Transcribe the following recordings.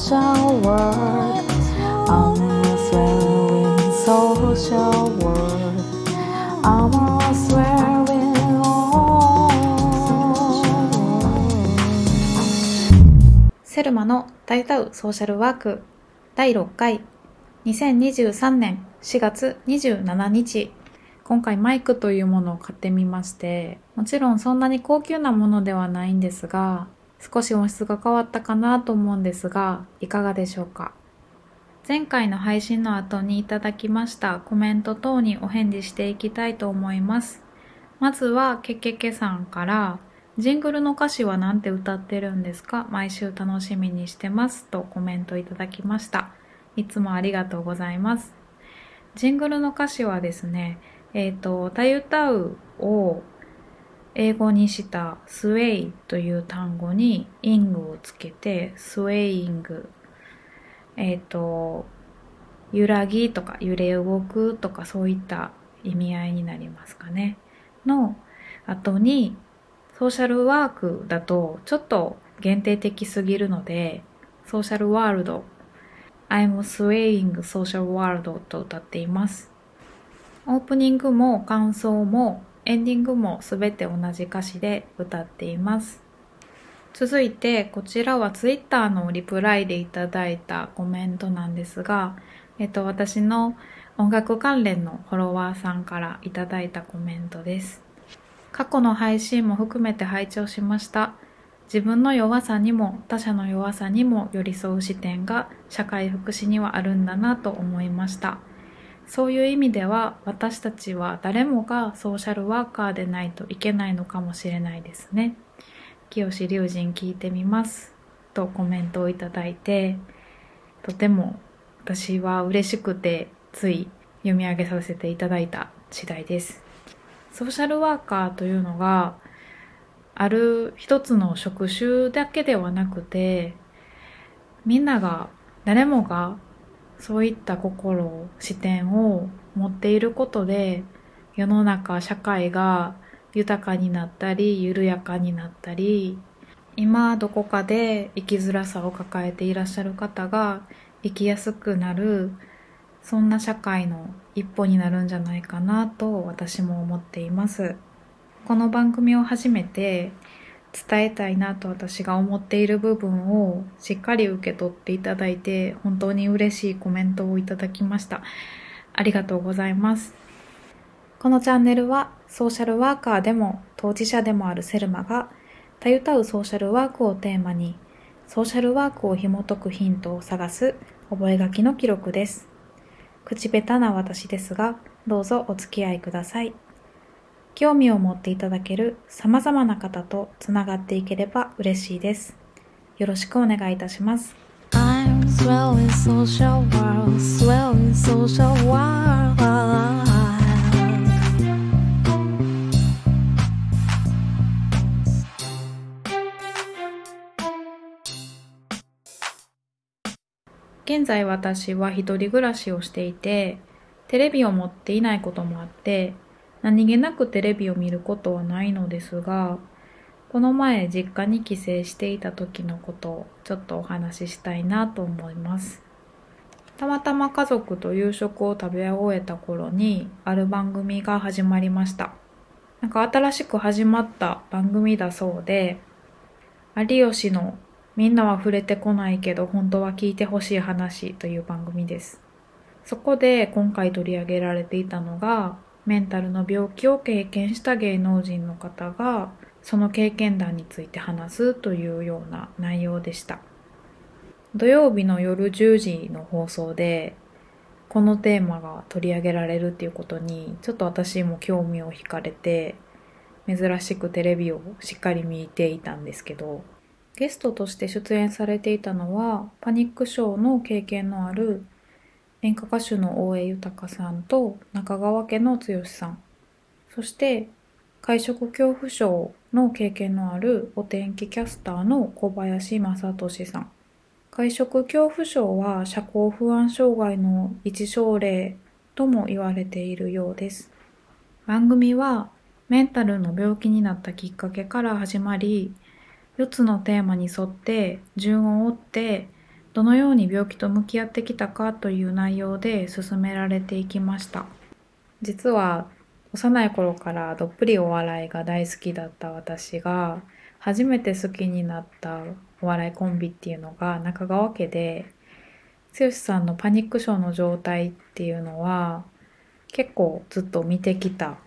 social world Almost wearing social world Almost wearing all セルマの大歌うソーシャルワーク第6回2023年4月27日。今回マイクというものを買ってみまして。もちろんそんなに高級なものではないんですが。少し音質が変わったかなと思うんですがいかがでしょうか？前回の配信の後にいただきましたコメント等にお返事していきたいと思います。まずはけけけさんからジングルの歌詞は何て歌ってるんですか？毎週楽しみにしてますとコメントいただきました。いつもありがとうございます。ジングルの歌詞はですねえっ、と、たゆたうを英語にしたスウェイという単語にイングをつけてスウェイング。えっ、と揺らぎとか揺れ動くとかそういった意味合いになりますかね。の後にソーシャルワークだとちょっと限定的すぎるのでソーシャルワールド。I'm swaying social world と歌っています。オープニングも感想もエンディングもすべて同じ歌詞で歌っています。続いてこちらは Twitter のリプライでいただいたコメントなんですが、えっと、私の音楽関連のフォロワーさんからいただいたコメントです。過去の配信も含めて拝聴しました。自分の弱さにも他者の弱さにも寄り添う視点が社会福祉にはあるんだなと思いました。そういう意味では私たちは誰もがソーシャルワーカーでないといけないのかもしれないですね。清志龍神聞いてみます。とコメントをいただいてとても私は嬉しくてつい読み上げさせていただいた次第です。ソーシャルワーカーというのがある一つの職種だけではなくてみんなが誰もがそういった心視点を持っていることで世の中社会が豊かになったり緩やかになったり今どこかで生きづらさを抱えていらっしゃる方が生きやすくなるそんな社会の一歩になるんじゃないかなと私も思っています。この番組を始めて伝えたいなと私が思っている部分をしっかり受け取っていただいて本当に嬉しいコメントをいただきました。ありがとうございます。このチャンネルはソーシャルワーカーでも当事者でもあるセルマがたゆたうソーシャルワークをテーマにソーシャルワークを紐解くヒントを探す覚書の記録です。口下手な私ですがどうぞお付き合いください。興味を持っていただける様々な方とつながっていければ嬉しいですよろしくお願いいたします I'm swelling social world, swelling social world.「現在私は一人暮らしをしていてテレビを持っていないこともあって何気なくテレビを見ることはないのですがこの前実家に帰省していた時のことをちょっとお話ししたいなと思います。たまたま家族と夕食を食べ終えた頃にある番組が始まりました。なんか新しく始まった番組だそうで有吉のみんなは触れてこないけど本当は聞いてほしい話という番組です。そこで今回取り上げられていたのがメンタルの病気を経験した芸能人の方がその経験談について話すというような内容でした。土曜日の夜10時の放送でこのテーマが取り上げられるっていうことにちょっと私も興味を惹かれて珍しくテレビをしっかり見ていたんですけどゲストとして出演されていたのはパニック症の経験のある演歌歌手の大江豊さんと中川家の剛さん。そして会食恐怖症の経験のあるお天気キャスターの小林正俊さん。会食恐怖症は社交不安障害の一症例とも言われているようです。番組はメンタルの病気になったきっかけから始まり4つのテーマに沿って順を追ってどのように病気と向き合ってきたかという内容で進められていきました。実は幼い頃からどっぷりお笑いが大好きだった私が初めて好きになったお笑いコンビっていうのが中川家で剛さんのパニック症の状態っていうのは結構ずっと見てきた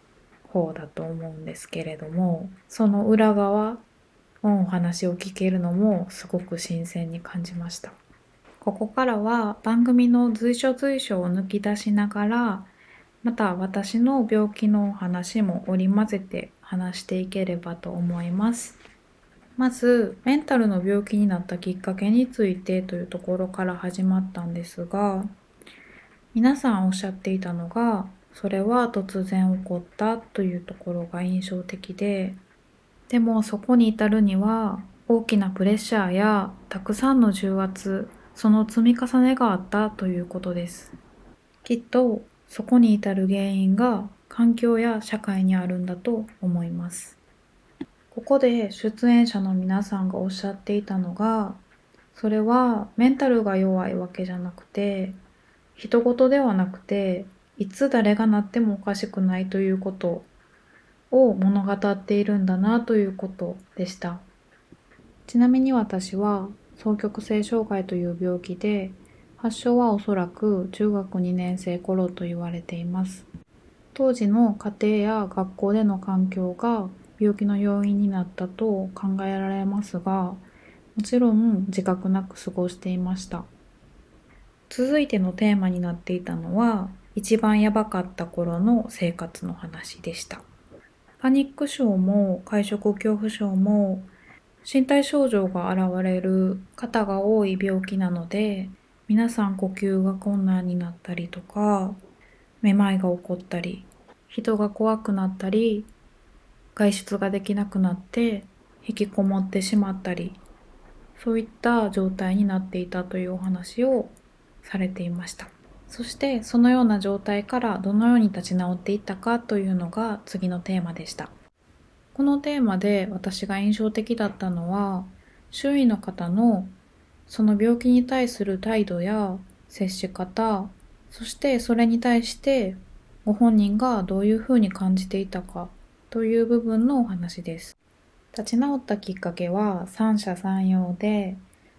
方だと思うんですけれどもその裏側のお話を聞けるのもすごく新鮮に感じました。ここからは番組の随所随所を抜き出しながらまた私の病気の話も織り交ぜて話していければと思います。まずメンタルの病気になったきっかけについてというところから始まったんですが皆さんおっしゃっていたのがそれは突然起こったというところが印象的ででもそこに至るには大きなプレッシャーやたくさんの重圧その積み重ねがあったということです。きっとそこに至る原因が環境や社会にあるんだと思います。ここで出演者の皆さんがおっしゃっていたのがそれはメンタルが弱いわけじゃなくて人事ではなくていつ誰がなってもおかしくないということを物語っているんだなということでした。ちなみに私は双極性障害という病気で発症はおそらく中学2年生頃と言われています。当時の家庭や学校での環境が病気の要因になったと考えられますがもちろん自覚なく過ごしていました。続いてのテーマになっていたのは一番やばかった頃の生活の話でした。パニック症も会食恐怖症も身体症状が現れる方が多い病気なので皆さん呼吸が困難になったりとかめまいが起こったり人が怖くなったり外出ができなくなって引きこもってしまったりそういった状態になっていたというお話をされていました。そしてそのような状態からどのように立ち直っていったかというのが次のテーマでした。このテーマで私が印象的だったのは周囲の方のその病気に対する態度や接し方そしてそれに対してご本人がどういうふうに感じていたかという部分のお話です。立ち直ったきっかけは三者三様で、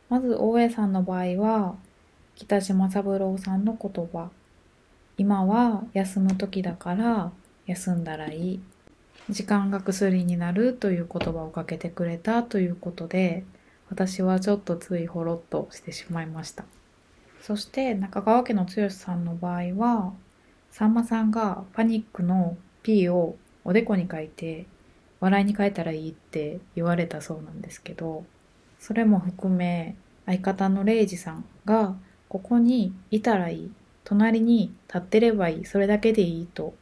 まず大江さんの場合は、北島三郎さんの言葉。今は休む時だから休んだらいい。時間が薬になるという言葉をかけてくれたということで、私はちょっとついほろっとしてしまいました。そして中川家の剛さんの場合は、さんまさんがパニックの P をおでこに書いて笑いに変えたらいいって言われたそうなんですけどそれも含め相方のレイジさんがここにいたらいい隣に立ってればいいそれだけでいいと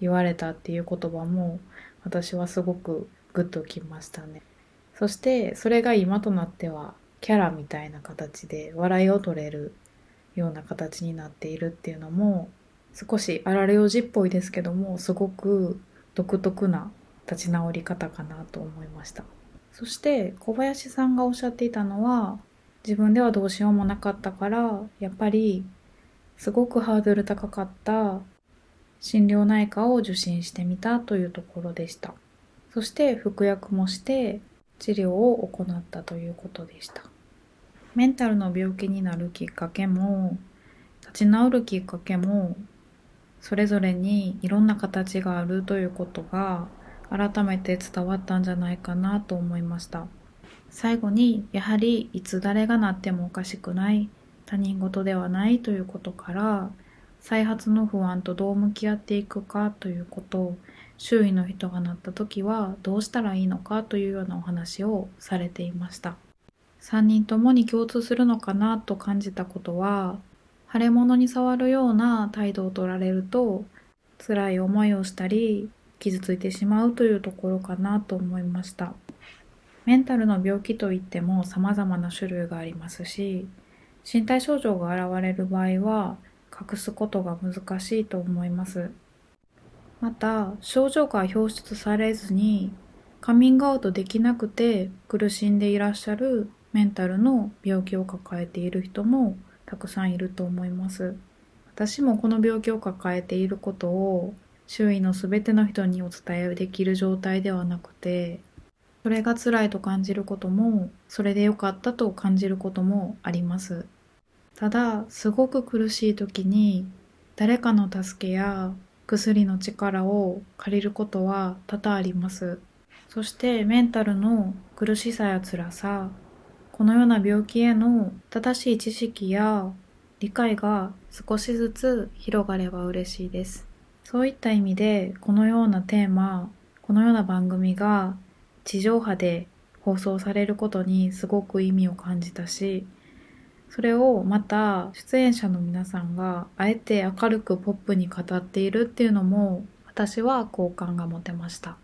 言われたっていう言葉も私はすごくグッときましたね。そしてそれが今となってはキャラみたいな形で笑いを取れるような形になっているっていうのも少し荒れおじっぽいですけどもすごく独特な立ち直り方かなと思いました。そして小林さんがおっしゃっていたのは自分ではどうしようもなかったからやっぱりすごくハードル高かった心療内科を受診してみたというところでした。そして服薬もして治療を行ったということでした。メンタルの病気になるきっかけも立ち直るきっかけもそれぞれにいろんな形があるということが改めて伝わったんじゃないかなと思いました。最後にやはりいつ誰がなってもおかしくない他人事ではないということから再発の不安とどう向き合っていくかということ周囲の人がなった時はどうしたらいいのかというようなお話をされていました。3人ともに共通するのかなと感じたことは腫れ物に触るような態度を取られると辛い思いをしたり傷ついてしまうというところかなと思いました。メンタルの病気といっても様々な種類がありますし身体症状が現れる場合は隠すことが難しいと思います。また症状が表出されずにカミングアウトできなくて苦しんでいらっしゃるメンタルの病気を抱えている人もたくさんいると思います。私もこの病気を抱えていることを周囲の全ての人にお伝えできる状態ではなくてそれが辛いと感じることもそれで良かったと感じることもあります。ただすごく苦しい時に誰かの助けや薬の力を借りることは多々あります。そしてメンタルの苦しさや辛さこのような病気への正しい知識や理解が少しずつ広がれば嬉しいです。そういった意味でこのようなテーマこのような番組が地上波で放送されることにすごく意味を感じたしそれをまた出演者の皆さんがあえて明るくポップに語っているっていうのも私は好感が持てました。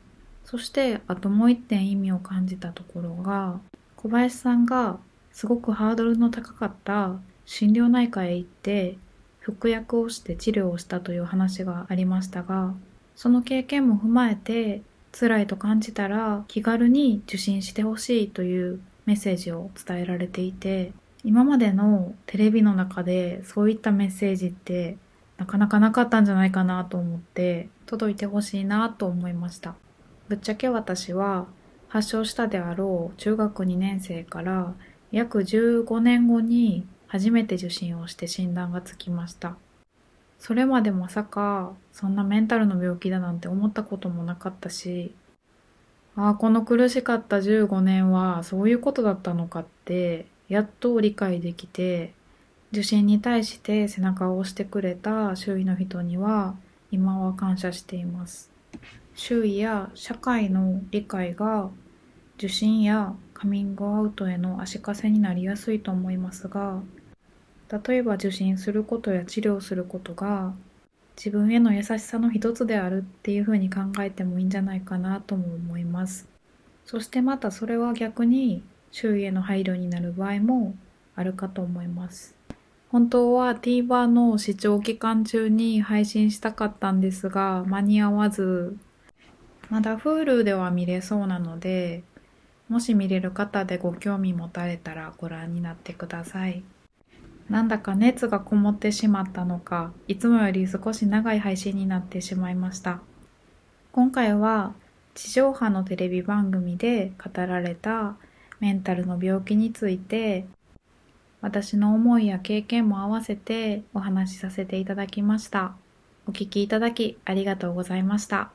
そしてあともう一点意味を感じたところが小林さんがすごくハードルの高かった心療内科へ行って服薬をして治療をしたという話がありましたがその経験も踏まえて辛いと感じたら気軽に受診してほしいというメッセージを伝えられていて今までのテレビの中でそういったメッセージってなかなかなかったんじゃないかなと思って届いてほしいなと思いました。ぶっちゃけ私は発症したであろう中学2年生から約15年後に初めて受診をして診断がつきました。それまでまさかそんなメンタルの病気だなんて思ったこともなかったしああこの苦しかった15年はそういうことだったのかってやっと理解できて受診に対して背中を押してくれた周囲の人には今は感謝しています。周囲や社会の理解が受診やカミングアウトへの足かせになりやすいと思いますが例えば受診することや治療することが自分への優しさの一つであるっていうふうに考えてもいいんじゃないかなとも思います。そしてまたそれは逆に周囲への配慮になる場合もあるかと思います。本当は TVer の視聴期間中に配信したかったんですが間に合わずまだ Hulu では見れそうなのでもし見れる方でご興味持たれたらご覧になってください。なんだか熱がこもってしまったのかいつもより少し長い配信になってしまいました。今回は地上波のテレビ番組で語られたメンタルの病気について私の思いや経験も合わせてお話しさせていただきました。お聞きいただきありがとうございました。